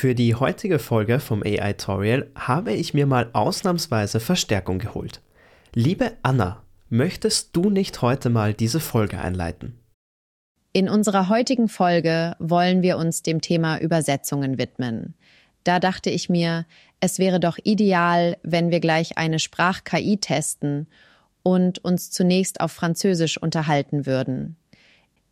Für die heutige Folge vom AI Tutorial habe ich mir mal ausnahmsweise Verstärkung geholt. Liebe Anna, möchtest du nicht heute mal diese Folge einleiten? In unserer heutigen Folge wollen wir uns dem Thema Übersetzungen widmen. Da dachte ich mir, es wäre doch ideal, wenn wir gleich eine Sprach-KI testen und uns zunächst auf Französisch unterhalten würden.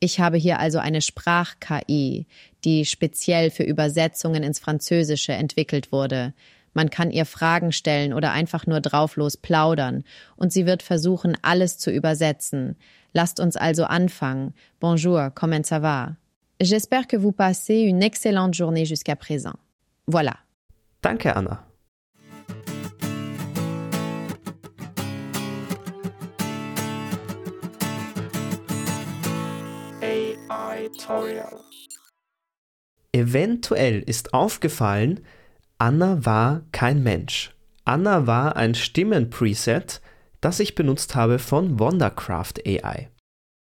Ich habe hier also eine Sprach-KI, die speziell für Übersetzungen ins Französische entwickelt wurde. Man kann ihr Fragen stellen oder einfach nur drauflos plaudern und sie wird versuchen, alles zu übersetzen. Lasst uns also anfangen. Bonjour, comment ça va? J'espère que vous passez une excellente journée jusqu'à présent. Voilà. Danke, Anna. Tutorial. Eventuell ist aufgefallen, Anna war kein Mensch. Anna war ein Stimmenpreset, das ich benutzt habe von Wondercraft AI.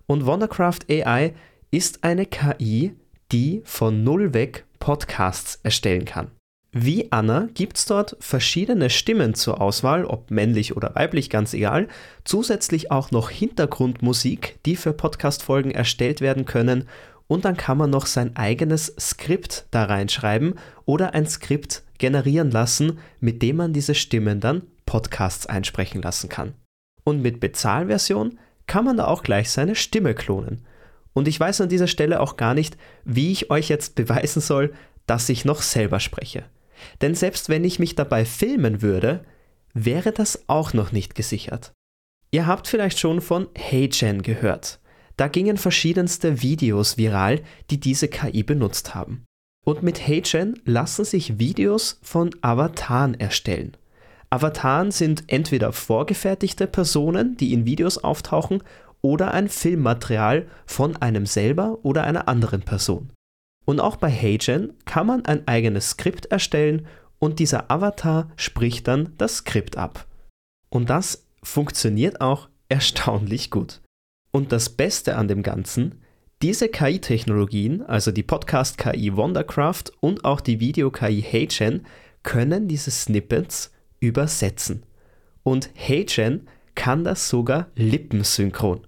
Und Wondercraft AI ist eine KI, die von null weg Podcasts erstellen kann. Wie Anna gibt es dort verschiedene Stimmen zur Auswahl, ob männlich oder weiblich, ganz egal. Zusätzlich auch noch Hintergrundmusik, die für Podcast-Folgen erstellt werden können. Und dann kann man noch sein eigenes Skript da reinschreiben oder ein Skript generieren lassen, mit dem man diese Stimmen dann Podcasts einsprechen lassen kann. Und mit Bezahlversion kann man da auch gleich seine Stimme klonen. Und ich weiß an dieser Stelle auch gar nicht, wie ich euch jetzt beweisen soll, dass ich noch selber spreche. Denn selbst wenn ich mich dabei filmen würde, wäre das auch noch nicht gesichert. Ihr habt vielleicht schon von HeyGen gehört. Da gingen verschiedenste Videos viral, die diese KI benutzt haben. Und mit HeyGen lassen sich Videos von Avataren erstellen. Avataren sind entweder vorgefertigte Personen, die in Videos auftauchen, oder ein Filmmaterial von einem selber oder einer anderen Person. Und auch bei HeyGen kann man ein eigenes Skript erstellen und dieser Avatar spricht dann das Skript ab. Und das funktioniert auch erstaunlich gut. Und das Beste an dem Ganzen, diese KI-Technologien, also die Podcast-KI Wondercraft und auch die Video-KI HeyGen, können diese Snippets übersetzen. Und HeyGen kann das sogar lippensynchron.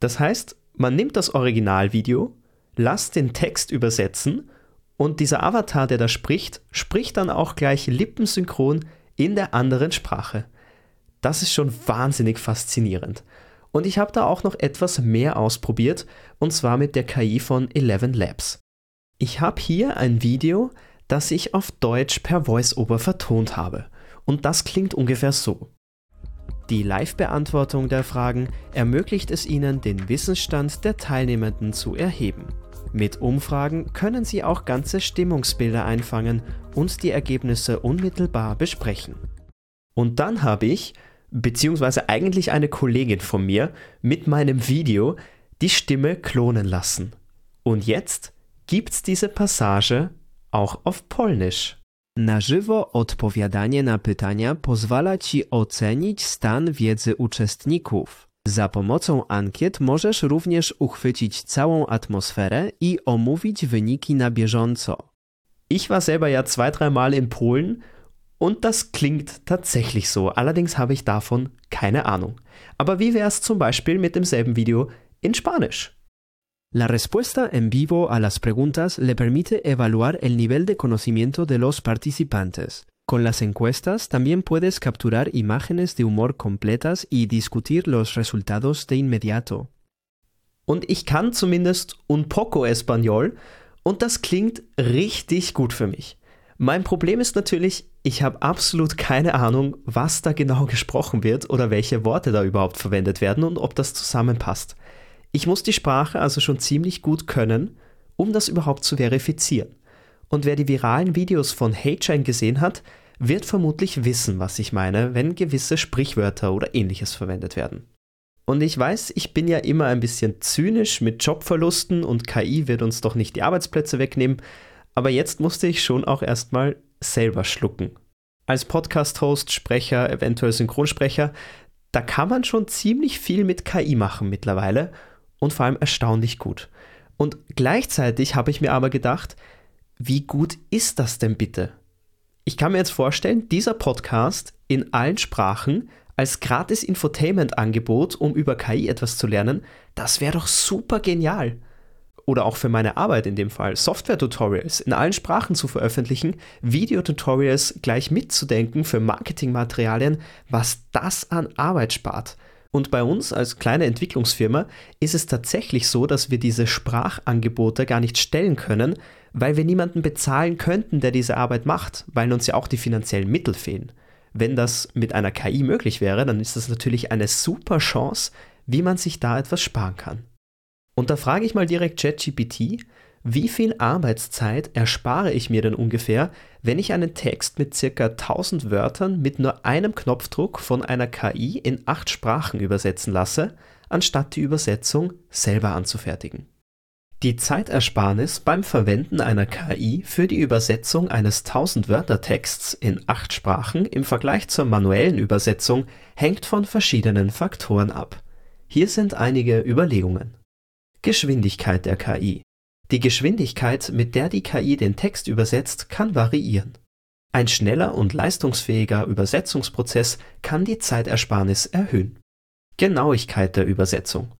Das heißt, man nimmt das Originalvideo, lass den Text übersetzen und dieser Avatar, der da spricht, spricht dann auch gleich lippensynchron in der anderen Sprache. Das ist schon wahnsinnig faszinierend. Und ich habe da auch noch etwas mehr ausprobiert, und zwar mit der KI von Eleven Labs. Ich habe hier ein Video, das ich auf Deutsch per VoiceOver vertont habe. Und das klingt ungefähr so. Die Live-Beantwortung der Fragen ermöglicht es Ihnen, den Wissensstand der Teilnehmenden zu erheben. Mit Umfragen können Sie auch ganze Stimmungsbilder einfangen und die Ergebnisse unmittelbar besprechen. Und dann habe ich, beziehungsweise eigentlich eine Kollegin von mir, mit meinem Video die Stimme klonen lassen. Und jetzt gibt's diese Passage auch auf Polnisch. Na żywo odpowiadanie na pytania pozwala ci ocenić stan wiedzy uczestników. Za pomocą ankiet możesz również uchwycić całą atmosferę i omówić wyniki na bieżąco. Ich war selber ja zwei, dreimal in Polen und das klingt tatsächlich so. Allerdings habe ich davon keine Ahnung. Aber wie wäre es zum Beispiel mit demselben Video in Spanisch? La respuesta en vivo a las preguntas le permite evaluar el nivel de conocimiento de los participantes. Con las encuestas también puedes capturar imágenes de humor completas y discutir los resultados de inmediato. Und ich kann zumindest un poco Español und das klingt richtig gut für mich. Mein Problem ist natürlich, ich habe absolut keine Ahnung, was da genau gesprochen wird oder welche Worte da überhaupt verwendet werden und ob das zusammenpasst. Ich muss die Sprache also schon ziemlich gut können, um das überhaupt zu verifizieren. Und wer die viralen Videos von HeyChain gesehen hat, wird vermutlich wissen, was ich meine, wenn gewisse Sprichwörter oder ähnliches verwendet werden. Und ich weiß, ich bin ja immer ein bisschen zynisch mit Jobverlusten und KI wird uns doch nicht die Arbeitsplätze wegnehmen, aber jetzt musste ich schon auch erstmal selber schlucken. Als Podcast-Host, Sprecher, eventuell Synchronsprecher, da kann man schon ziemlich viel mit KI machen mittlerweile und vor allem erstaunlich gut. Und gleichzeitig habe ich mir aber gedacht, wie gut ist das denn bitte? Ich kann mir jetzt vorstellen, dieser Podcast in allen Sprachen als gratis Infotainment-Angebot, um über KI etwas zu lernen, das wäre doch super genial. Oder auch für meine Arbeit in dem Fall, Software-Tutorials in allen Sprachen zu veröffentlichen, Videotutorials gleich mitzudenken für Marketingmaterialien, was das an Arbeit spart. Und bei uns als kleine Entwicklungsfirma ist es tatsächlich so, dass wir diese Sprachangebote gar nicht stellen können, weil wir niemanden bezahlen könnten, der diese Arbeit macht, weil uns ja auch die finanziellen Mittel fehlen. Wenn das mit einer KI möglich wäre, dann ist das natürlich eine super Chance, wie man sich da etwas sparen kann. Und da frage ich mal direkt ChatGPT, wie viel Arbeitszeit erspare ich mir denn ungefähr, wenn ich einen Text mit circa 1000 Wörtern mit nur einem Knopfdruck von einer KI in acht Sprachen übersetzen lasse, anstatt die Übersetzung selber anzufertigen? Die Zeitersparnis beim Verwenden einer KI für die Übersetzung eines 1000-Wörter-Texts in acht Sprachen im Vergleich zur manuellen Übersetzung hängt von verschiedenen Faktoren ab. Hier sind einige Überlegungen. Geschwindigkeit der KI. Die Geschwindigkeit, mit der die KI den Text übersetzt, kann variieren. Ein schneller und leistungsfähiger Übersetzungsprozess kann die Zeitersparnis erhöhen. Genauigkeit der Übersetzung.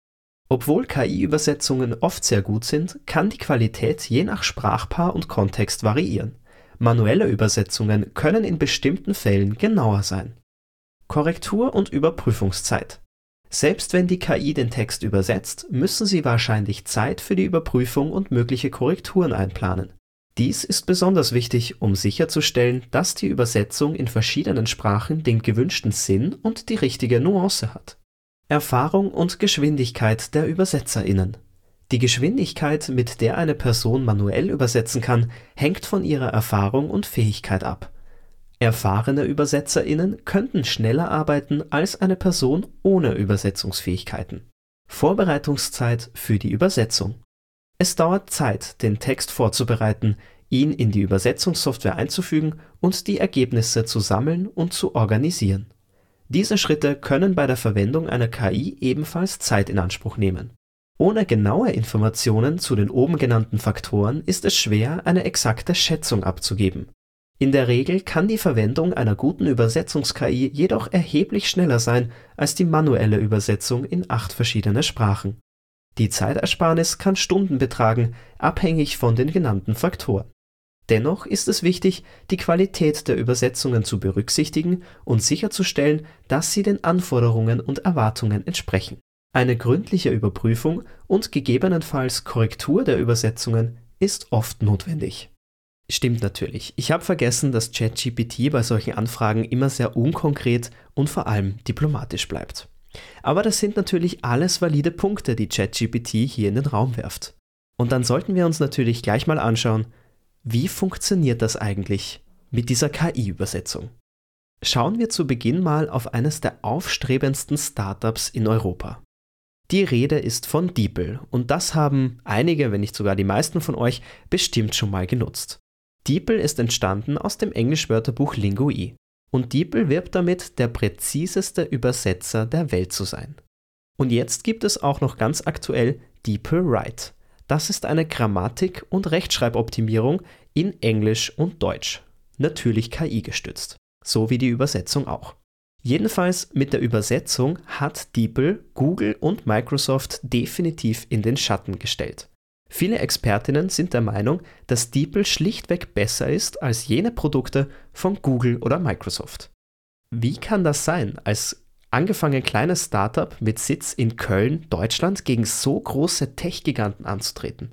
Obwohl KI-Übersetzungen oft sehr gut sind, kann die Qualität je nach Sprachpaar und Kontext variieren. Manuelle Übersetzungen können in bestimmten Fällen genauer sein. Korrektur und Überprüfungszeit. Selbst wenn die KI den Text übersetzt, müssen Sie wahrscheinlich Zeit für die Überprüfung und mögliche Korrekturen einplanen. Dies ist besonders wichtig, um sicherzustellen, dass die Übersetzung in verschiedenen Sprachen den gewünschten Sinn und die richtige Nuance hat. Erfahrung und Geschwindigkeit der ÜbersetzerInnen. Die Geschwindigkeit, mit der eine Person manuell übersetzen kann, hängt von ihrer Erfahrung und Fähigkeit ab. Erfahrene ÜbersetzerInnen könnten schneller arbeiten als eine Person ohne Übersetzungsfähigkeiten. Vorbereitungszeit für die Übersetzung. Es dauert Zeit, den Text vorzubereiten, ihn in die Übersetzungssoftware einzufügen und die Ergebnisse zu sammeln und zu organisieren diese Schritte können bei der Verwendung einer KI ebenfalls Zeit in Anspruch nehmen. Ohne genaue Informationen zu den oben genannten Faktoren ist es schwer, eine exakte Schätzung abzugeben. In der Regel kann die Verwendung einer guten Übersetzungs-KI jedoch erheblich schneller sein als die manuelle Übersetzung in acht verschiedene Sprachen. Die Zeitersparnis kann Stunden betragen, abhängig von den genannten Faktoren Dennoch ist es wichtig, die Qualität der Übersetzungen zu berücksichtigen und sicherzustellen, dass sie den Anforderungen und Erwartungen entsprechen. Eine gründliche Überprüfung und gegebenenfalls Korrektur der Übersetzungen ist oft notwendig. Stimmt natürlich. Ich habe vergessen, dass ChatGPT bei solchen Anfragen immer sehr unkonkret und vor allem diplomatisch bleibt. Aber das sind natürlich alles valide Punkte, die ChatGPT hier in den Raum werft. Und dann sollten wir uns natürlich gleich mal anschauen, wie funktioniert das eigentlich mit dieser KI-Übersetzung? Schauen wir zu Beginn mal auf eines der aufstrebendsten Startups in Europa. Die Rede ist von DeepL und das haben einige, wenn nicht sogar die meisten von euch, bestimmt schon mal genutzt. DeepL ist entstanden aus dem Englischwörterbuch Lingui und DeepL wirbt damit, der präziseste Übersetzer der Welt zu sein. Und jetzt gibt es auch noch ganz aktuell DeepL Write. Das ist eine Grammatik- und Rechtschreiboptimierung in Englisch und Deutsch. Natürlich KI gestützt. So wie die Übersetzung auch. Jedenfalls mit der Übersetzung hat DeepL Google und Microsoft definitiv in den Schatten gestellt. Viele Expertinnen sind der Meinung, dass DeepL schlichtweg besser ist als jene Produkte von Google oder Microsoft. Wie kann das sein, als angefangen kleines Startup mit Sitz in Köln, Deutschland, gegen so große Tech-Giganten anzutreten.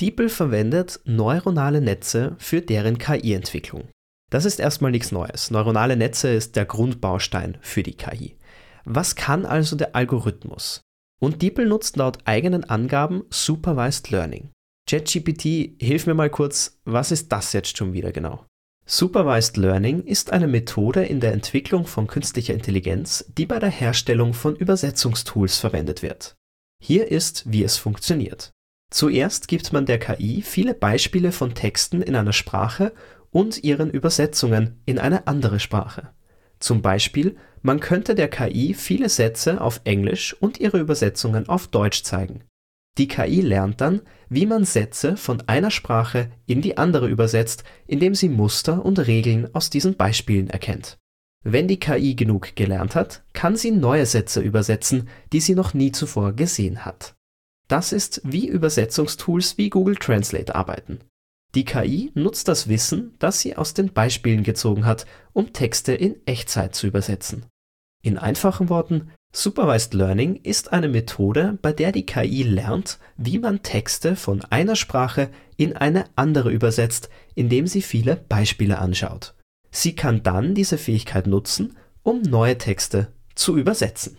DeepL verwendet neuronale Netze für deren KI-Entwicklung. Das ist erstmal nichts Neues. Neuronale Netze ist der Grundbaustein für die KI. Was kann also der Algorithmus? Und DeepL nutzt laut eigenen Angaben Supervised Learning. ChatGPT, hilf mir mal kurz, was ist das jetzt schon wieder genau? Supervised Learning ist eine Methode in der Entwicklung von künstlicher Intelligenz, die bei der Herstellung von Übersetzungstools verwendet wird. Hier ist, wie es funktioniert. Zuerst gibt man der KI viele Beispiele von Texten in einer Sprache und ihren Übersetzungen in eine andere Sprache. Zum Beispiel, man könnte der KI viele Sätze auf Englisch und ihre Übersetzungen auf Deutsch zeigen. Die KI lernt dann, wie man Sätze von einer Sprache in die andere übersetzt, indem sie Muster und Regeln aus diesen Beispielen erkennt. Wenn die KI genug gelernt hat, kann sie neue Sätze übersetzen, die sie noch nie zuvor gesehen hat. Das ist, wie Übersetzungstools wie Google Translate arbeiten. Die KI nutzt das Wissen, das sie aus den Beispielen gezogen hat, um Texte in Echtzeit zu übersetzen. In einfachen Worten, Supervised Learning ist eine Methode, bei der die KI lernt, wie man Texte von einer Sprache in eine andere übersetzt, indem sie viele Beispiele anschaut. Sie kann dann diese Fähigkeit nutzen, um neue Texte zu übersetzen.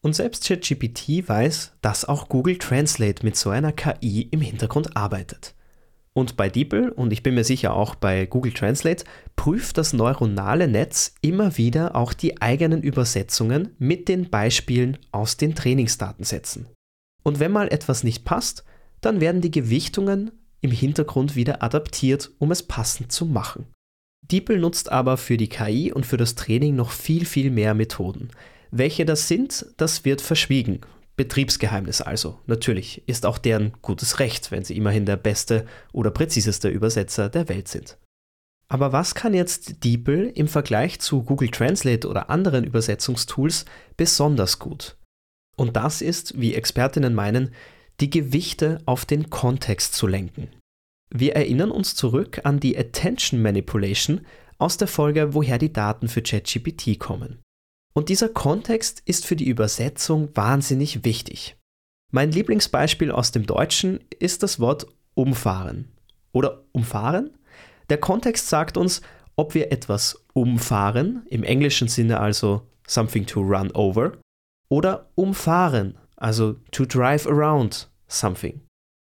Und selbst ChatGPT weiß, dass auch Google Translate mit so einer KI im Hintergrund arbeitet. Und bei DeepL und ich bin mir sicher auch bei Google Translate prüft das neuronale Netz immer wieder auch die eigenen Übersetzungen mit den Beispielen aus den Trainingsdatensätzen. Und wenn mal etwas nicht passt, dann werden die Gewichtungen im Hintergrund wieder adaptiert, um es passend zu machen. DeepL nutzt aber für die KI und für das Training noch viel, viel mehr Methoden. Welche das sind, das wird verschwiegen, Betriebsgeheimnis also. Natürlich ist auch deren gutes Recht, wenn sie immerhin der beste oder präziseste Übersetzer der Welt sind. Aber was kann jetzt DeepL im Vergleich zu Google Translate oder anderen Übersetzungstools besonders gut? Und das ist, wie Expertinnen meinen, die Gewichte auf den Kontext zu lenken. Wir erinnern uns zurück an die Attention Manipulation aus der Folge, woher die Daten für ChatGPT kommen. Und dieser Kontext ist für die Übersetzung wahnsinnig wichtig. Mein Lieblingsbeispiel aus dem Deutschen ist das Wort umfahren. Oder umfahren? Der Kontext sagt uns, ob wir etwas umfahren, im englischen Sinne also something to run over, oder umfahren, also to drive around something.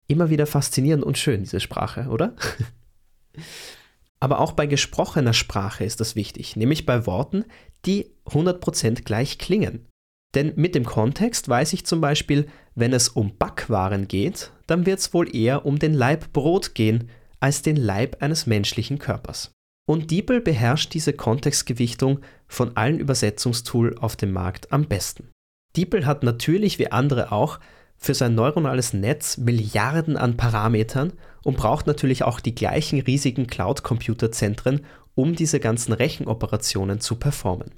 Immer wieder faszinierend und schön, diese Sprache, oder? Aber auch bei gesprochener Sprache ist das wichtig, nämlich bei Worten, die 100% gleich klingen. Denn mit dem Kontext weiß ich zum Beispiel, wenn es um Backwaren geht, dann wird es wohl eher um den Leib Brot gehen, als den Leib eines menschlichen Körpers. Und DeepL beherrscht diese Kontextgewichtung von allen Übersetzungstools auf dem Markt am besten. DeepL hat natürlich wie andere auch für sein neuronales Netz Milliarden an Parametern und braucht natürlich auch die gleichen riesigen Cloud-Computerzentren, um diese ganzen Rechenoperationen zu performen.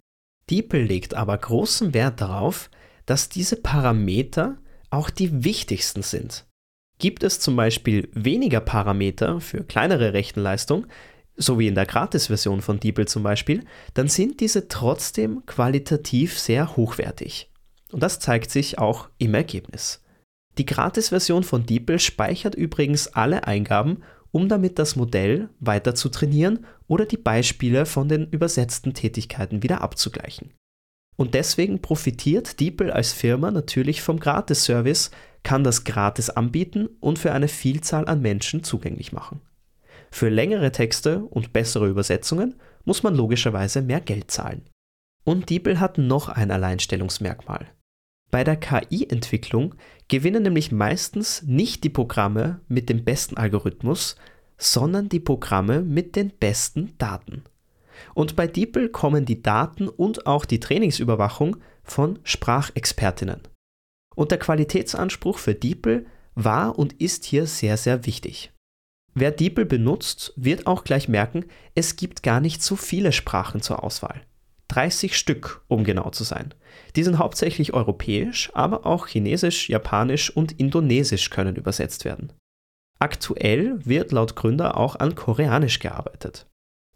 DeepL legt aber großen Wert darauf, dass diese Parameter auch die wichtigsten sind. Gibt es zum Beispiel weniger Parameter für kleinere Rechenleistung, so wie in der Gratis-Version von DeepL zum Beispiel, dann sind diese trotzdem qualitativ sehr hochwertig. Und das zeigt sich auch im Ergebnis. Die Gratis-Version von DeepL speichert übrigens alle Eingaben um damit das Modell weiter zu trainieren oder die Beispiele von den übersetzten Tätigkeiten wieder abzugleichen. Und deswegen profitiert DeepL als Firma natürlich vom Gratis-Service, kann das gratis anbieten und für eine Vielzahl an Menschen zugänglich machen. Für längere Texte und bessere Übersetzungen muss man logischerweise mehr Geld zahlen. Und DeepL hat noch ein Alleinstellungsmerkmal. Bei der KI-Entwicklung gewinnen nämlich meistens nicht die Programme mit dem besten Algorithmus, sondern die Programme mit den besten Daten. Und bei DeepL kommen die Daten und auch die Trainingsüberwachung von Sprachexpertinnen. Und der Qualitätsanspruch für DeepL war und ist hier sehr, sehr wichtig. Wer DeepL benutzt, wird auch gleich merken, es gibt gar nicht so viele Sprachen zur Auswahl. 30 Stück, um genau zu sein. Die sind hauptsächlich europäisch, aber auch Chinesisch, Japanisch und Indonesisch können übersetzt werden. Aktuell wird laut Gründer auch an Koreanisch gearbeitet.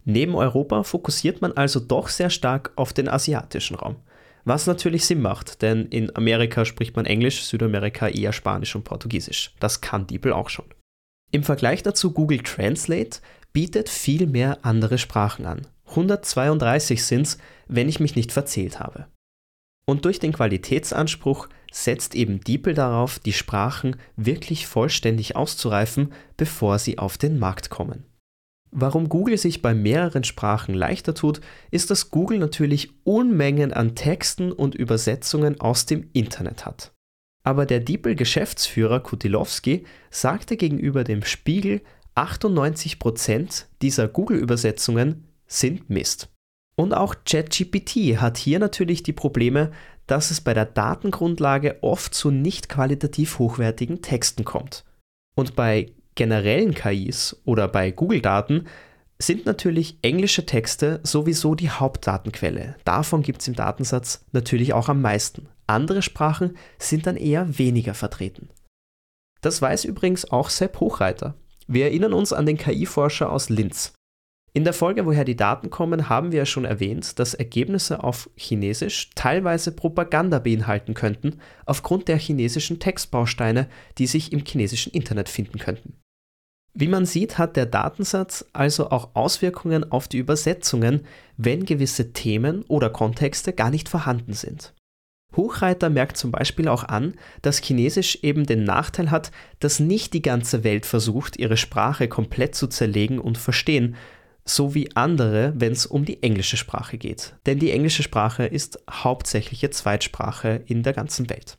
Neben Europa fokussiert man also doch sehr stark auf den asiatischen Raum. Was natürlich Sinn macht, denn in Amerika spricht man Englisch, Südamerika eher Spanisch und Portugiesisch. Das kann DeepL auch schon. Im Vergleich dazu Google Translate bietet viel mehr andere Sprachen an. 132 sind es, wenn ich mich nicht verzählt habe. Und durch den Qualitätsanspruch setzt eben DeepL darauf, die Sprachen wirklich vollständig auszureifen, bevor sie auf den Markt kommen. Warum Google sich bei mehreren Sprachen leichter tut, ist, dass Google natürlich Unmengen an Texten und Übersetzungen aus dem Internet hat. Aber der DeepL-Geschäftsführer Kutilowski sagte gegenüber dem Spiegel, 98% dieser Google-Übersetzungen sind Mist. Und auch ChatGPT hat hier natürlich die Probleme, dass es bei der Datengrundlage oft zu nicht qualitativ hochwertigen Texten kommt. Und bei generellen KIs oder bei Google-Daten sind natürlich englische Texte sowieso die Hauptdatenquelle. Davon gibt es im Datensatz natürlich auch am meisten. Andere Sprachen sind dann eher weniger vertreten. Das weiß übrigens auch Sepp Hochreiter. Wir erinnern uns an den KI-Forscher aus Linz. In der Folge, woher die Daten kommen, haben wir ja schon erwähnt, dass Ergebnisse auf Chinesisch teilweise Propaganda beinhalten könnten, aufgrund der chinesischen Textbausteine, die sich im chinesischen Internet finden könnten. Wie man sieht, hat der Datensatz also auch Auswirkungen auf die Übersetzungen, wenn gewisse Themen oder Kontexte gar nicht vorhanden sind. Hochreiter merkt zum Beispiel auch an, dass Chinesisch eben den Nachteil hat, dass nicht die ganze Welt versucht, ihre Sprache komplett zu zerlegen und verstehen, so wie andere, wenn es um die englische Sprache geht. Denn die englische Sprache ist hauptsächliche Zweitsprache in der ganzen Welt.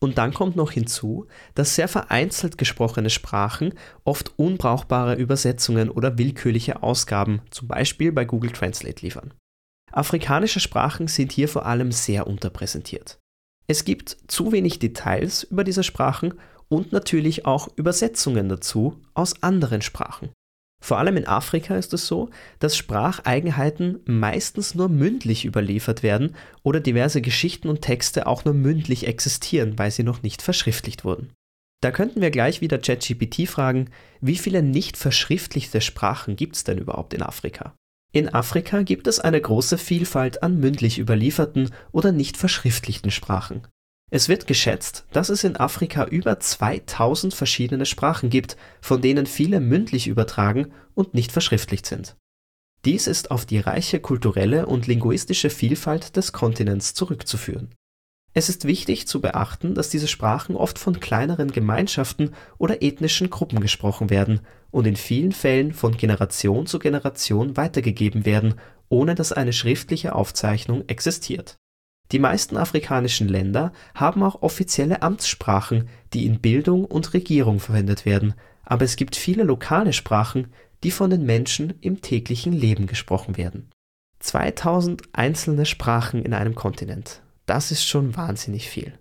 Und dann kommt noch hinzu, dass sehr vereinzelt gesprochene Sprachen oft unbrauchbare Übersetzungen oder willkürliche Ausgaben, zum Beispiel bei Google Translate, liefern. Afrikanische Sprachen sind hier vor allem sehr unterpräsentiert. Es gibt zu wenig Details über diese Sprachen und natürlich auch Übersetzungen dazu aus anderen Sprachen. Vor allem in Afrika ist es so, dass Spracheigenheiten meistens nur mündlich überliefert werden oder diverse Geschichten und Texte auch nur mündlich existieren, weil sie noch nicht verschriftlicht wurden. Da könnten wir gleich wieder ChatGPT fragen, wie viele nicht verschriftlichte Sprachen gibt es denn überhaupt in Afrika? In Afrika gibt es eine große Vielfalt an mündlich überlieferten oder nicht verschriftlichten Sprachen. Es wird geschätzt, dass es in Afrika über 2000 verschiedene Sprachen gibt, von denen viele mündlich übertragen und nicht verschriftlicht sind. Dies ist auf die reiche kulturelle und linguistische Vielfalt des Kontinents zurückzuführen. Es ist wichtig zu beachten, dass diese Sprachen oft von kleineren Gemeinschaften oder ethnischen Gruppen gesprochen werden und in vielen Fällen von Generation zu Generation weitergegeben werden, ohne dass eine schriftliche Aufzeichnung existiert die meisten afrikanischen Länder haben auch offizielle Amtssprachen, die in Bildung und Regierung verwendet werden, aber es gibt viele lokale Sprachen, die von den Menschen im täglichen Leben gesprochen werden. 2000 einzelne Sprachen in einem Kontinent. Das ist schon wahnsinnig viel.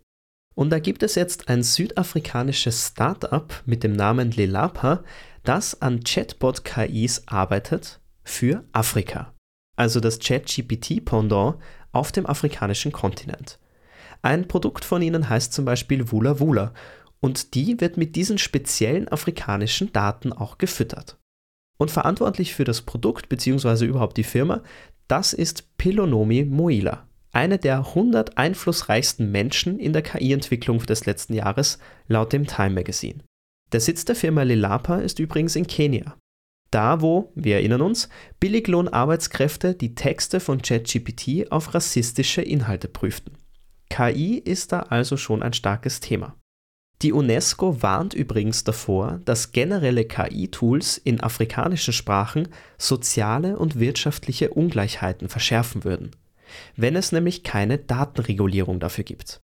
Und da gibt es jetzt ein südafrikanisches Startup mit dem Namen Lelapa, das an Chatbot-KIs arbeitet für Afrika. Also das ChatGPT-Pendant auf dem afrikanischen Kontinent. Ein Produkt von ihnen heißt zum Beispiel Wula Wula und die wird mit diesen speziellen afrikanischen Daten auch gefüttert. Und verantwortlich für das Produkt bzw. überhaupt die Firma, das ist Pilonomi Moila, eine der 100 einflussreichsten Menschen in der KI-Entwicklung des letzten Jahres laut dem Time Magazine. Der Sitz der Firma Lilapa ist übrigens in Kenia. Da, wo, wir erinnern uns, Billiglohnarbeitskräfte die Texte von ChatGPT auf rassistische Inhalte prüften. KI ist da also schon ein starkes Thema. Die UNESCO warnt übrigens davor, dass generelle KI-Tools in afrikanischen Sprachen soziale und wirtschaftliche Ungleichheiten verschärfen würden, wenn es nämlich keine Datenregulierung dafür gibt.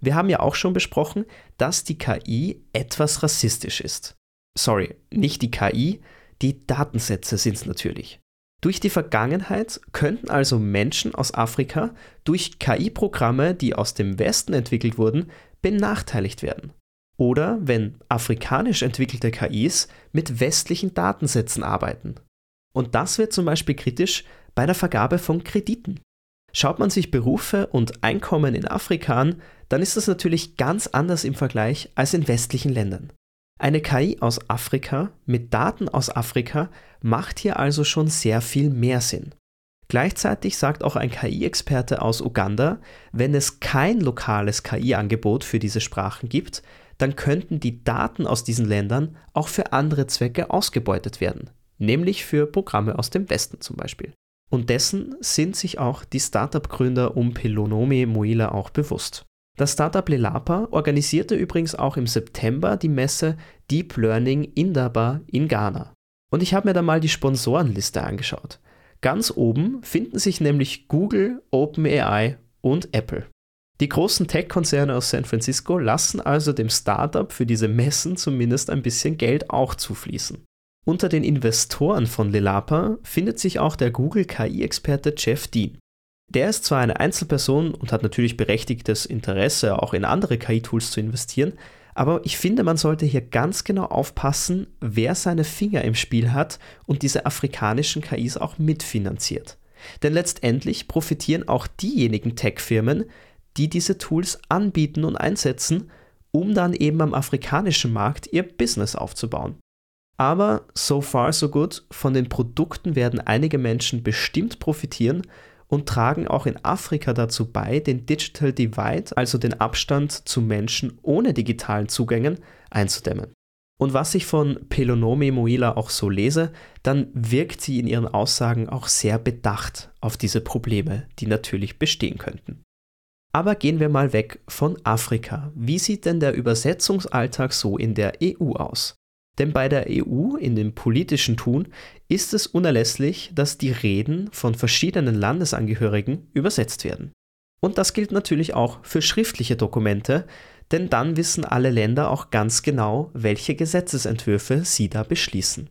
Wir haben ja auch schon besprochen, dass die KI etwas rassistisch ist. Sorry, nicht die KI, die Datensätze sind es natürlich. Durch die Vergangenheit könnten also Menschen aus Afrika durch KI-Programme, die aus dem Westen entwickelt wurden, benachteiligt werden. Oder wenn afrikanisch entwickelte KIs mit westlichen Datensätzen arbeiten. Und das wird zum Beispiel kritisch bei der Vergabe von Krediten. Schaut man sich Berufe und Einkommen in Afrika an, dann ist das natürlich ganz anders im Vergleich als in westlichen Ländern. Eine KI aus Afrika mit Daten aus Afrika macht hier also schon sehr viel mehr Sinn. Gleichzeitig sagt auch ein KI-Experte aus Uganda, wenn es kein lokales KI-Angebot für diese Sprachen gibt, dann könnten die Daten aus diesen Ländern auch für andere Zwecke ausgebeutet werden, nämlich für Programme aus dem Westen zum Beispiel. Und dessen sind sich auch die Startup-Gründer um Pelonomi Moila auch bewusst. Das Startup Lelapa organisierte übrigens auch im September die Messe Deep Learning Indaba in Ghana. Und ich habe mir da mal die Sponsorenliste angeschaut. Ganz oben finden sich nämlich Google, OpenAI und Apple. Die großen Tech-Konzerne aus San Francisco lassen also dem Startup für diese Messen zumindest ein bisschen Geld auch zufließen. Unter den Investoren von Lelapa findet sich auch der Google KI-Experte Jeff Dean. Der ist zwar eine Einzelperson und hat natürlich berechtigtes Interesse, auch in andere KI-Tools zu investieren, aber ich finde, man sollte hier ganz genau aufpassen, wer seine Finger im Spiel hat und diese afrikanischen KIs auch mitfinanziert. Denn letztendlich profitieren auch diejenigen Tech-Firmen, die diese Tools anbieten und einsetzen, um dann eben am afrikanischen Markt ihr Business aufzubauen. Aber so far so good, von den Produkten werden einige Menschen bestimmt profitieren und tragen auch in Afrika dazu bei, den Digital Divide, also den Abstand zu Menschen ohne digitalen Zugängen, einzudämmen. Und was ich von Pelonomi Moila auch so lese, dann wirkt sie in ihren Aussagen auch sehr bedacht auf diese Probleme, die natürlich bestehen könnten. Aber gehen wir mal weg von Afrika. Wie sieht denn der Übersetzungsalltag so in der EU aus? Denn bei der EU in dem politischen Tun ist es unerlässlich, dass die Reden von verschiedenen Landesangehörigen übersetzt werden. Und das gilt natürlich auch für schriftliche Dokumente, denn dann wissen alle Länder auch ganz genau, welche Gesetzesentwürfe sie da beschließen.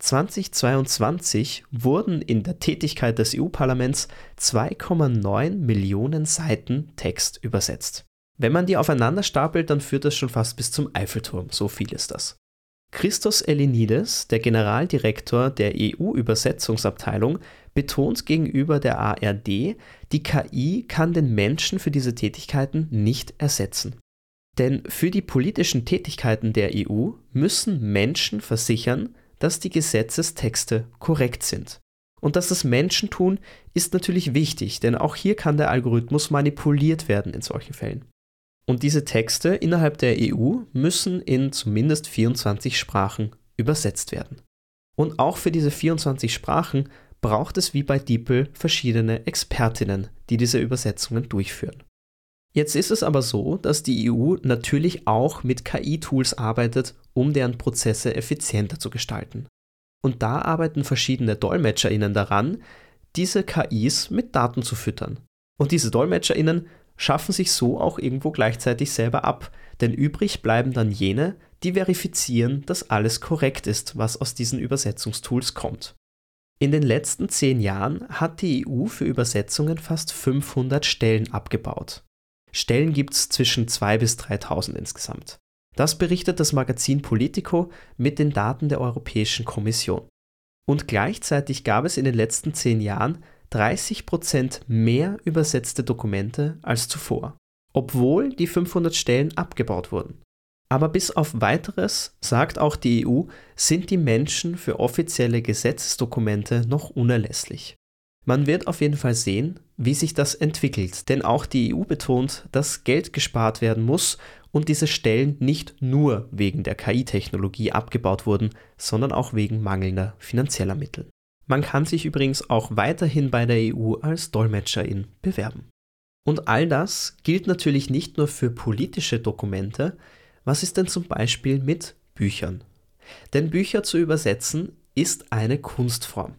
2022 wurden in der Tätigkeit des EU-Parlaments 2,9 Millionen Seiten Text übersetzt. Wenn man die aufeinander stapelt, dann führt das schon fast bis zum Eiffelturm, so viel ist das. Christos Elenides, der Generaldirektor der EU-Übersetzungsabteilung, betont gegenüber der ARD, die KI kann den Menschen für diese Tätigkeiten nicht ersetzen. Denn für die politischen Tätigkeiten der EU müssen Menschen versichern, dass die Gesetzestexte korrekt sind. Und dass das Menschen tun, ist natürlich wichtig, denn auch hier kann der Algorithmus manipuliert werden in solchen Fällen. Und diese Texte innerhalb der EU müssen in zumindest 24 Sprachen übersetzt werden. Und auch für diese 24 Sprachen braucht es wie bei DeepL verschiedene Expertinnen, die diese Übersetzungen durchführen. Jetzt ist es aber so, dass die EU natürlich auch mit KI-Tools arbeitet, um deren Prozesse effizienter zu gestalten. Und da arbeiten verschiedene DolmetscherInnen daran, diese KIs mit Daten zu füttern. Und diese DolmetscherInnen schaffen sich so auch irgendwo gleichzeitig selber ab, denn übrig bleiben dann jene, die verifizieren, dass alles korrekt ist, was aus diesen Übersetzungstools kommt. In den letzten zehn Jahren hat die EU für Übersetzungen fast 500 Stellen abgebaut. Stellen gibt es zwischen 2.000 bis 3.000 insgesamt. Das berichtet das Magazin Politico mit den Daten der Europäischen Kommission. Und gleichzeitig gab es in den letzten zehn Jahren 30% mehr übersetzte Dokumente als zuvor, obwohl die 500 Stellen abgebaut wurden. Aber bis auf weiteres, sagt auch die EU, sind die Menschen für offizielle Gesetzesdokumente noch unerlässlich. Man wird auf jeden Fall sehen, wie sich das entwickelt, denn auch die EU betont, dass Geld gespart werden muss und diese Stellen nicht nur wegen der KI-Technologie abgebaut wurden, sondern auch wegen mangelnder finanzieller Mittel. Man kann sich übrigens auch weiterhin bei der EU als Dolmetscherin bewerben. Und all das gilt natürlich nicht nur für politische Dokumente. Was ist denn zum Beispiel mit Büchern? Denn Bücher zu übersetzen ist eine Kunstform.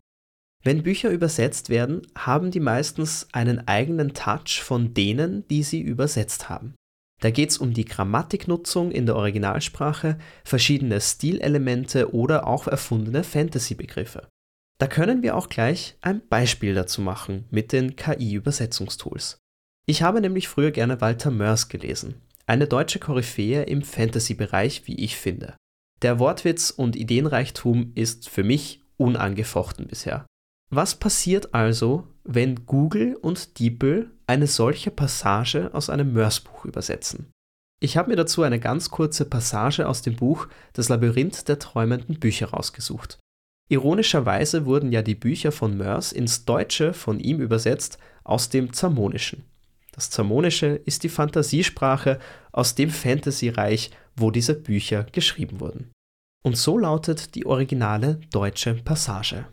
Wenn Bücher übersetzt werden, haben die meistens einen eigenen Touch von denen, die sie übersetzt haben. Da geht es um die Grammatiknutzung in der Originalsprache, verschiedene Stilelemente oder auch erfundene Fantasy-Begriffe. Da können wir auch gleich ein Beispiel dazu machen mit den KI-Übersetzungstools. Ich habe nämlich früher gerne Walter Mörs gelesen, eine deutsche Koryphäe im Fantasy-Bereich, wie ich finde. Der Wortwitz und Ideenreichtum ist für mich unangefochten bisher. Was passiert also, wenn Google und DeepL eine solche Passage aus einem Mörs-Buch übersetzen? Ich habe mir dazu eine ganz kurze Passage aus dem Buch Das Labyrinth der träumenden Bücher rausgesucht. Ironischerweise wurden ja die Bücher von Mörs ins Deutsche von ihm übersetzt aus dem Zermonischen. Das Zermonische ist die Fantasiesprache aus dem Fantasy-Reich, wo diese Bücher geschrieben wurden. Und so lautet die originale deutsche Passage.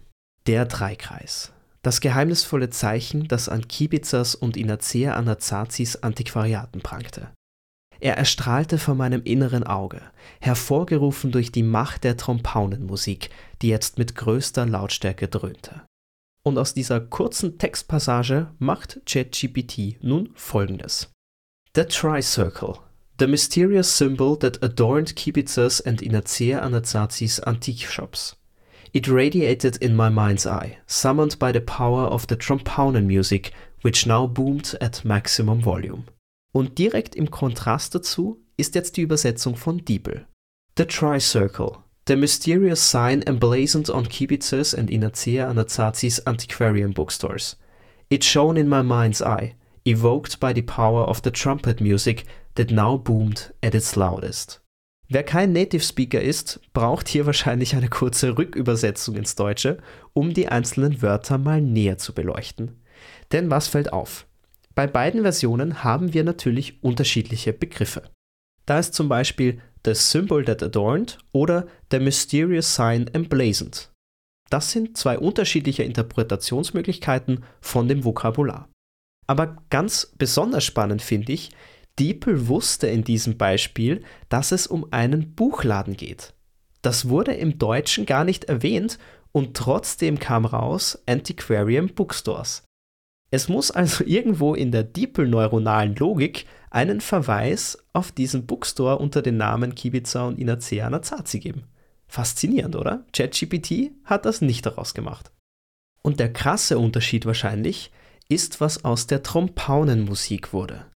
Der Dreikreis. Das geheimnisvolle Zeichen, das an Kibizers und Inazea Anazazis Antiquariaten prangte. Er erstrahlte vor meinem inneren Auge, hervorgerufen durch die Macht der Trompaunenmusik, die jetzt mit größter Lautstärke dröhnte. Und aus dieser kurzen Textpassage macht ChatGPT nun folgendes. The Tricircle, the mysterious symbol that adorned Kibitzers and Inazea Anazazis antique shops. It radiated in my mind's eye, summoned by the power of the Trompaunen music, which now boomed at maximum volume. Und direkt im Kontrast dazu ist jetzt die Übersetzung von Diebel. The Tricircle, the mysterious sign emblazoned on kibitzes and Inazea Anazazis antiquarian bookstores. It shone in my mind's eye, evoked by the power of the trumpet music that now boomed at its loudest. Wer kein Native Speaker ist, braucht hier wahrscheinlich eine kurze Rückübersetzung ins Deutsche, um die einzelnen Wörter mal näher zu beleuchten. Denn was fällt auf? Bei beiden Versionen haben wir natürlich unterschiedliche Begriffe. Da ist zum Beispiel The Symbol That Adorned oder The Mysterious Sign Emblazoned. Das sind zwei unterschiedliche Interpretationsmöglichkeiten von dem Vokabular. Aber ganz besonders spannend finde ich, Diepel wusste in diesem Beispiel, dass es um einen Buchladen geht. Das wurde im Deutschen gar nicht erwähnt und trotzdem kam raus Antiquarian Bookstores. Es muss also irgendwo in der Diepel-neuronalen Logik einen Verweis auf diesen Bookstore unter den Namen Kibiza und Inazea Nazazi geben. Faszinierend, oder? ChatGPT hat das nicht daraus gemacht. Und der krasse Unterschied wahrscheinlich ist, was aus der Trompaunenmusik wurde.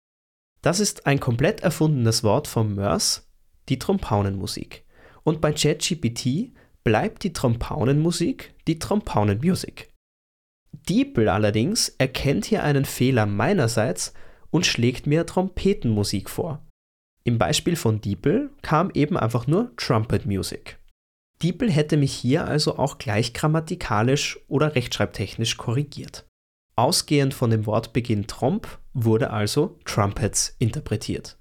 Das ist ein komplett erfundenes Wort vom Mörs, die Trompaunenmusik. Und bei ChatGPT bleibt die Trompaunenmusik die Trompaunenmusik. DeepL allerdings erkennt hier einen Fehler meinerseits und schlägt mir Trompetenmusik vor. Im Beispiel von DeepL kam eben einfach nur Trumpet Music. DeepL hätte mich hier also auch gleich grammatikalisch oder rechtschreibtechnisch korrigiert. Ausgehend von dem Wortbeginn Tromp wurde also Trumpets interpretiert.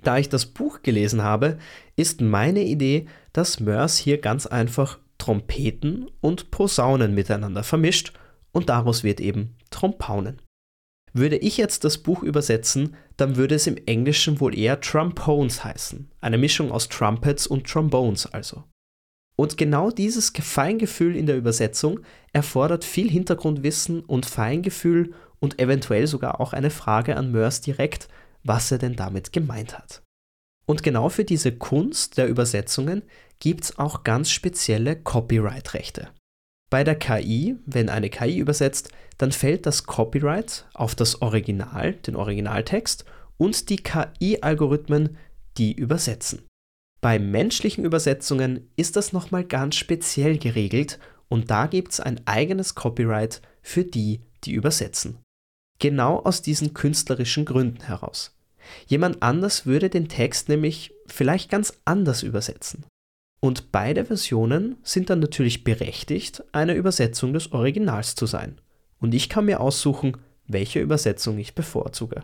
Da ich das Buch gelesen habe, ist meine Idee, dass Mörs hier ganz einfach Trompeten und Posaunen miteinander vermischt und daraus wird eben Trompaunen. Würde ich jetzt das Buch übersetzen, dann würde es im Englischen wohl eher Trompones heißen, eine Mischung aus Trumpets und Trombones also. Und genau dieses Feingefühl in der Übersetzung erfordert viel Hintergrundwissen und Feingefühl und eventuell sogar auch eine Frage an Mörs direkt, was er denn damit gemeint hat. Und genau für diese Kunst der Übersetzungen gibt es auch ganz spezielle Copyright-Rechte. Bei der KI, wenn eine KI übersetzt, dann fällt das Copyright auf das Original, den Originaltext und die KI-Algorithmen, die übersetzen. Bei menschlichen Übersetzungen ist das nochmal ganz speziell geregelt und da gibt es ein eigenes Copyright für die, die übersetzen. Genau aus diesen künstlerischen Gründen heraus. Jemand anders würde den Text nämlich vielleicht ganz anders übersetzen. Und beide Versionen sind dann natürlich berechtigt, eine Übersetzung des Originals zu sein. Und ich kann mir aussuchen, welche Übersetzung ich bevorzuge.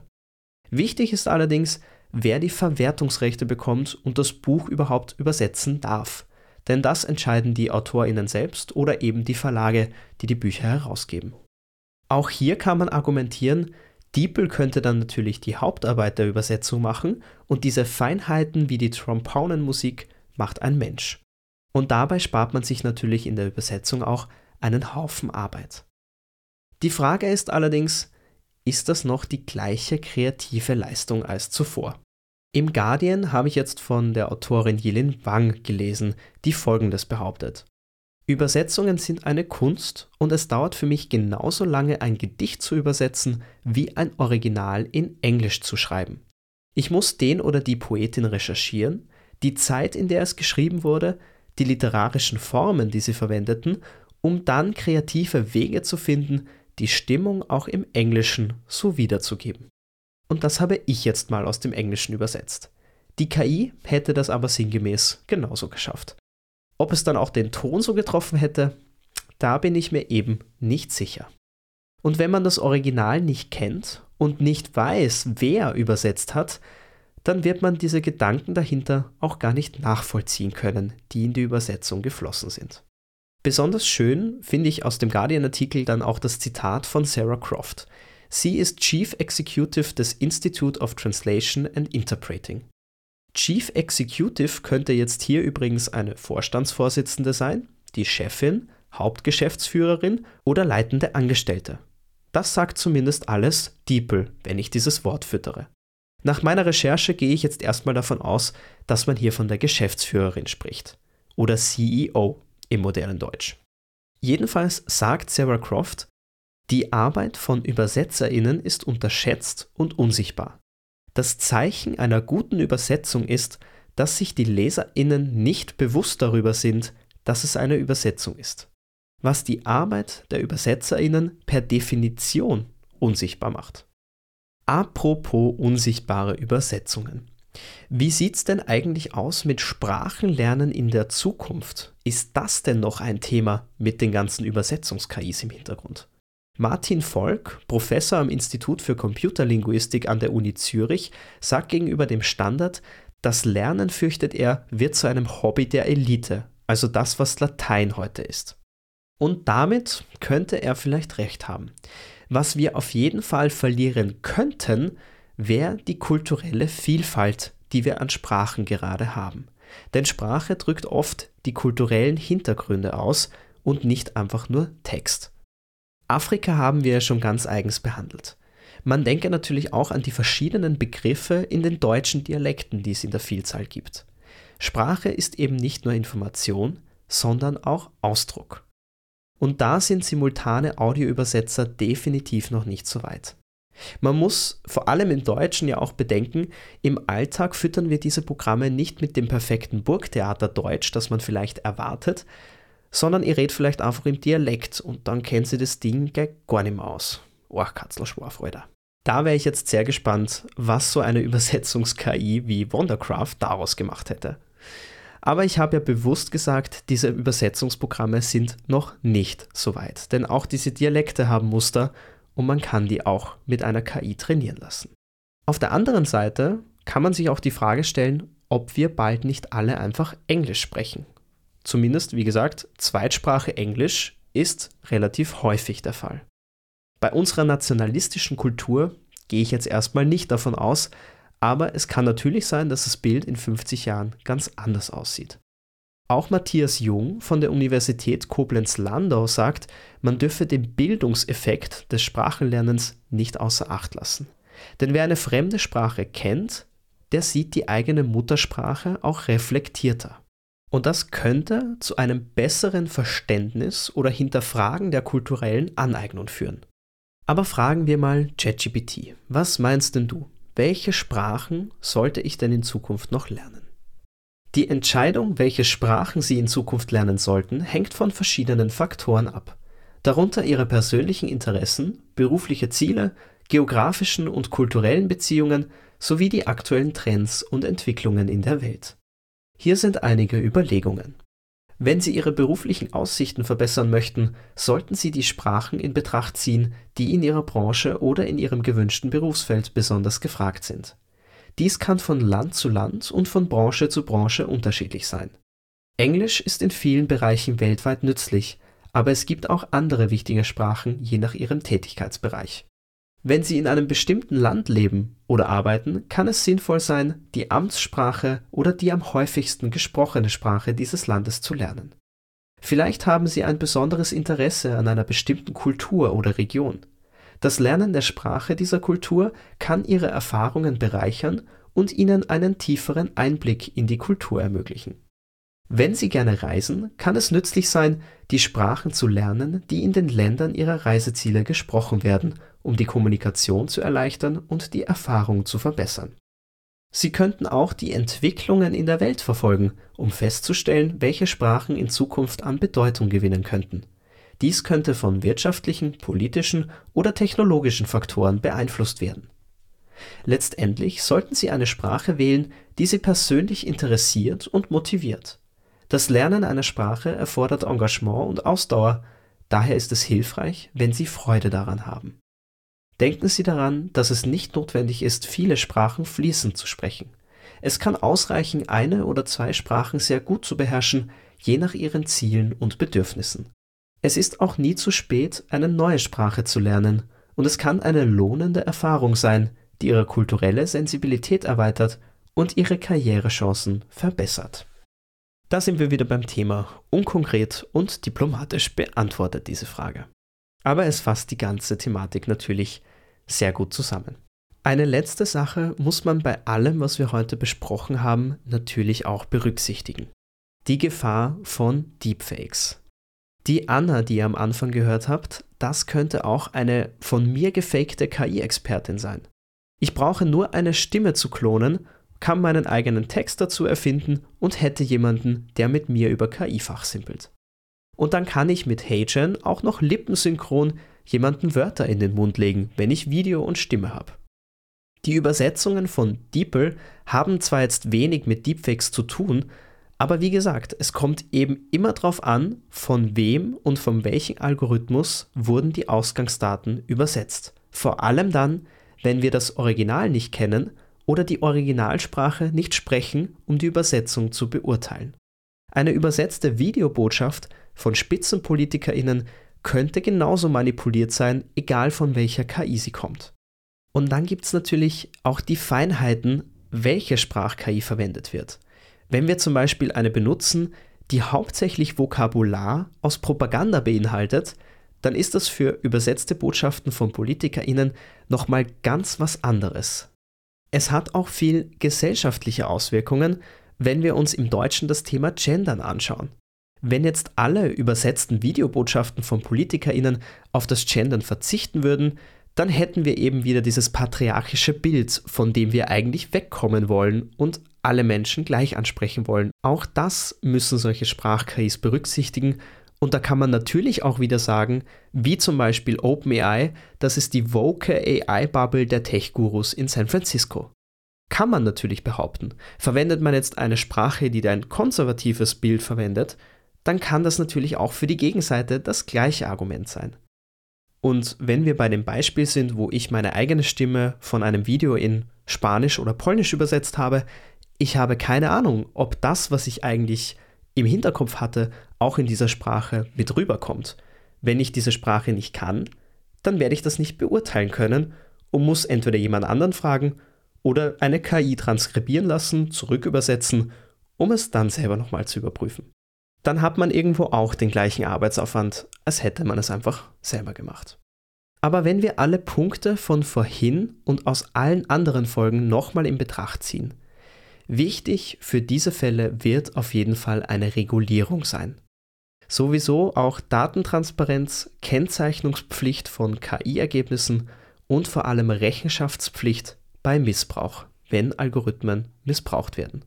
Wichtig ist allerdings, wer die Verwertungsrechte bekommt und das Buch überhaupt übersetzen darf. Denn das entscheiden die AutorInnen selbst oder eben die Verlage, die die Bücher herausgeben. Auch hier kann man argumentieren, DeepL könnte dann natürlich die Hauptarbeit der Übersetzung machen und diese Feinheiten wie die Trompaunenmusik macht ein Mensch. Und dabei spart man sich natürlich in der Übersetzung auch einen Haufen Arbeit. Die Frage ist allerdings, ist das noch die gleiche kreative Leistung als zuvor? Im Guardian habe ich jetzt von der Autorin Yilin Wang gelesen, die Folgendes behauptet. Übersetzungen sind eine Kunst und es dauert für mich genauso lange ein Gedicht zu übersetzen, wie ein Original in Englisch zu schreiben. Ich muss den oder die Poetin recherchieren, die Zeit, in der es geschrieben wurde, die literarischen Formen, die sie verwendeten, um dann kreative Wege zu finden, die Stimmung auch im Englischen so wiederzugeben. Und das habe ich jetzt mal aus dem Englischen übersetzt. Die KI hätte das aber sinngemäß genauso geschafft. Ob es dann auch den Ton so getroffen hätte, da bin ich mir eben nicht sicher. Und wenn man das Original nicht kennt und nicht weiß, wer übersetzt hat, dann wird man diese Gedanken dahinter auch gar nicht nachvollziehen können, die in die Übersetzung geflossen sind. Besonders schön finde ich aus dem Guardian-Artikel dann auch das Zitat von Sarah Croft, Sie ist Chief Executive des Institute of Translation and Interpreting. Chief Executive könnte jetzt hier übrigens eine Vorstandsvorsitzende sein, die Chefin, Hauptgeschäftsführerin oder leitende Angestellte. Das sagt zumindest alles Diepel, wenn ich dieses Wort füttere. Nach meiner Recherche gehe ich jetzt erstmal davon aus, dass man hier von der Geschäftsführerin spricht. Oder CEO im modernen Deutsch. Jedenfalls sagt Sarah Croft, die Arbeit von Übersetzerinnen ist unterschätzt und unsichtbar. Das Zeichen einer guten Übersetzung ist, dass sich die Leserinnen nicht bewusst darüber sind, dass es eine Übersetzung ist, was die Arbeit der Übersetzerinnen per Definition unsichtbar macht. Apropos unsichtbare Übersetzungen. Wie sieht es denn eigentlich aus mit Sprachenlernen in der Zukunft? Ist das denn noch ein Thema mit den ganzen Übersetzungs-KIs im Hintergrund? Martin Volk, Professor am Institut für Computerlinguistik an der Uni Zürich, sagt gegenüber dem Standard, das Lernen, fürchtet er, wird zu einem Hobby der Elite, also das, was Latein heute ist. Und damit könnte er vielleicht recht haben. Was wir auf jeden Fall verlieren könnten, wäre die kulturelle Vielfalt, die wir an Sprachen gerade haben. Denn Sprache drückt oft die kulturellen Hintergründe aus und nicht einfach nur Text. Afrika haben wir ja schon ganz eigens behandelt. Man denke natürlich auch an die verschiedenen Begriffe in den deutschen Dialekten, die es in der Vielzahl gibt. Sprache ist eben nicht nur Information, sondern auch Ausdruck. Und da sind simultane Audioübersetzer definitiv noch nicht so weit. Man muss vor allem im Deutschen ja auch bedenken, im Alltag füttern wir diese Programme nicht mit dem perfekten Burgtheater Deutsch, das man vielleicht erwartet, sondern ihr redet vielleicht einfach im Dialekt und dann kennt sie das Ding gar nicht mehr aus. Oh, Katzler Schwarfreude. Da wäre ich jetzt sehr gespannt, was so eine Übersetzungs-KI wie Wondercraft daraus gemacht hätte. Aber ich habe ja bewusst gesagt, diese Übersetzungsprogramme sind noch nicht so weit, denn auch diese Dialekte haben Muster und man kann die auch mit einer KI trainieren lassen. Auf der anderen Seite kann man sich auch die Frage stellen, ob wir bald nicht alle einfach Englisch sprechen. Zumindest, wie gesagt, Zweitsprache Englisch ist relativ häufig der Fall. Bei unserer nationalistischen Kultur gehe ich jetzt erstmal nicht davon aus, aber es kann natürlich sein, dass das Bild in 50 Jahren ganz anders aussieht. Auch Matthias Jung von der Universität Koblenz-Landau sagt, man dürfe den Bildungseffekt des Sprachenlernens nicht außer Acht lassen. Denn wer eine fremde Sprache kennt, der sieht die eigene Muttersprache auch reflektierter. Und das könnte zu einem besseren Verständnis oder Hinterfragen der kulturellen Aneignung führen. Aber fragen wir mal ChatGPT. Was meinst denn du? Welche Sprachen sollte ich denn in Zukunft noch lernen? Die Entscheidung, welche Sprachen Sie in Zukunft lernen sollten, hängt von verschiedenen Faktoren ab, darunter Ihre persönlichen Interessen, berufliche Ziele, geografischen und kulturellen Beziehungen sowie die aktuellen Trends und Entwicklungen in der Welt. Hier sind einige Überlegungen. Wenn Sie Ihre beruflichen Aussichten verbessern möchten, sollten Sie die Sprachen in Betracht ziehen, die in Ihrer Branche oder in Ihrem gewünschten Berufsfeld besonders gefragt sind. Dies kann von Land zu Land und von Branche zu Branche unterschiedlich sein. Englisch ist in vielen Bereichen weltweit nützlich, aber es gibt auch andere wichtige Sprachen je nach ihrem Tätigkeitsbereich. Wenn Sie in einem bestimmten Land leben oder arbeiten, kann es sinnvoll sein, die Amtssprache oder die am häufigsten gesprochene Sprache dieses Landes zu lernen. Vielleicht haben Sie ein besonderes Interesse an einer bestimmten Kultur oder Region. Das Lernen der Sprache dieser Kultur kann ihre Erfahrungen bereichern und ihnen einen tieferen Einblick in die Kultur ermöglichen. Wenn Sie gerne reisen, kann es nützlich sein, die Sprachen zu lernen, die in den Ländern Ihrer Reiseziele gesprochen werden, um die Kommunikation zu erleichtern und die Erfahrung zu verbessern. Sie könnten auch die Entwicklungen in der Welt verfolgen, um festzustellen, welche Sprachen in Zukunft an Bedeutung gewinnen könnten. Dies könnte von wirtschaftlichen, politischen oder technologischen Faktoren beeinflusst werden. Letztendlich sollten Sie eine Sprache wählen, die Sie persönlich interessiert und motiviert. Das Lernen einer Sprache erfordert Engagement und Ausdauer, daher ist es hilfreich, wenn Sie Freude daran haben. Denken Sie daran, dass es nicht notwendig ist, viele Sprachen fließend zu sprechen. Es kann ausreichen, eine oder zwei Sprachen sehr gut zu beherrschen, je nach Ihren Zielen und Bedürfnissen. Es ist auch nie zu spät, eine neue Sprache zu lernen, und es kann eine lohnende Erfahrung sein, die ihre kulturelle Sensibilität erweitert und ihre Karrierechancen verbessert. Da sind wir wieder beim Thema unkonkret und diplomatisch beantwortet diese Frage. Aber es fasst die ganze Thematik natürlich sehr gut zusammen. Eine letzte Sache muss man bei allem, was wir heute besprochen haben, natürlich auch berücksichtigen. Die Gefahr von Deepfakes. Die Anna, die ihr am Anfang gehört habt, das könnte auch eine von mir gefakte KI-Expertin sein. Ich brauche nur eine Stimme zu klonen, kann meinen eigenen Text dazu erfinden und hätte jemanden, der mit mir über KI fachsimpelt. Und dann kann ich mit HeyGen auch noch lippensynchron jemanden Wörter in den Mund legen, wenn ich Video und Stimme habe. Die Übersetzungen von DeepL haben zwar jetzt wenig mit Deepfakes zu tun, aber wie gesagt, es kommt eben immer darauf an, von wem und von welchem Algorithmus wurden die Ausgangsdaten übersetzt. Vor allem dann, wenn wir das Original nicht kennen oder die Originalsprache nicht sprechen, um die Übersetzung zu beurteilen. Eine übersetzte Videobotschaft von Spitzenpolitikerinnen könnte genauso manipuliert sein, egal von welcher KI sie kommt. Und dann gibt es natürlich auch die Feinheiten, welche Sprach-KI verwendet wird. Wenn wir zum Beispiel eine benutzen, die hauptsächlich Vokabular aus Propaganda beinhaltet, dann ist das für übersetzte Botschaften von PolitikerInnen nochmal ganz was anderes. Es hat auch viel gesellschaftliche Auswirkungen, wenn wir uns im Deutschen das Thema Gendern anschauen. Wenn jetzt alle übersetzten Videobotschaften von PolitikerInnen auf das Gendern verzichten würden, dann hätten wir eben wieder dieses patriarchische Bild, von dem wir eigentlich wegkommen wollen und alle Menschen gleich ansprechen wollen. Auch das müssen solche Sprachkris berücksichtigen. Und da kann man natürlich auch wieder sagen, wie zum Beispiel OpenAI, das ist die Woke AI-Bubble der Tech-Gurus in San Francisco. Kann man natürlich behaupten. Verwendet man jetzt eine Sprache, die ein konservatives Bild verwendet, dann kann das natürlich auch für die Gegenseite das gleiche Argument sein. Und wenn wir bei dem Beispiel sind, wo ich meine eigene Stimme von einem Video in Spanisch oder Polnisch übersetzt habe, ich habe keine Ahnung, ob das, was ich eigentlich im Hinterkopf hatte, auch in dieser Sprache mit rüberkommt. Wenn ich diese Sprache nicht kann, dann werde ich das nicht beurteilen können und muss entweder jemand anderen fragen oder eine KI transkribieren lassen, zurückübersetzen, um es dann selber nochmal zu überprüfen dann hat man irgendwo auch den gleichen Arbeitsaufwand, als hätte man es einfach selber gemacht. Aber wenn wir alle Punkte von vorhin und aus allen anderen Folgen nochmal in Betracht ziehen, wichtig für diese Fälle wird auf jeden Fall eine Regulierung sein. Sowieso auch Datentransparenz, Kennzeichnungspflicht von KI-Ergebnissen und vor allem Rechenschaftspflicht bei Missbrauch, wenn Algorithmen missbraucht werden.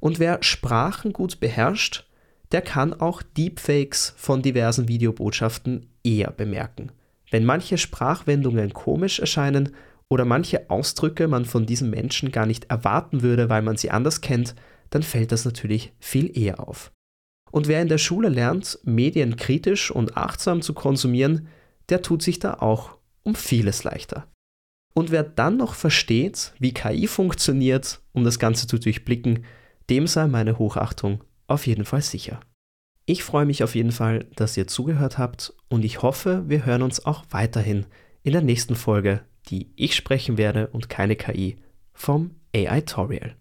Und wer Sprachen gut beherrscht, der kann auch Deepfakes von diversen Videobotschaften eher bemerken. Wenn manche Sprachwendungen komisch erscheinen oder manche Ausdrücke man von diesem Menschen gar nicht erwarten würde, weil man sie anders kennt, dann fällt das natürlich viel eher auf. Und wer in der Schule lernt, Medien kritisch und achtsam zu konsumieren, der tut sich da auch um vieles leichter. Und wer dann noch versteht, wie KI funktioniert, um das Ganze zu durchblicken, dem sei meine Hochachtung auf jeden Fall sicher. Ich freue mich auf jeden Fall, dass ihr zugehört habt und ich hoffe, wir hören uns auch weiterhin in der nächsten Folge, die ich sprechen werde und keine KI vom AI-Torial.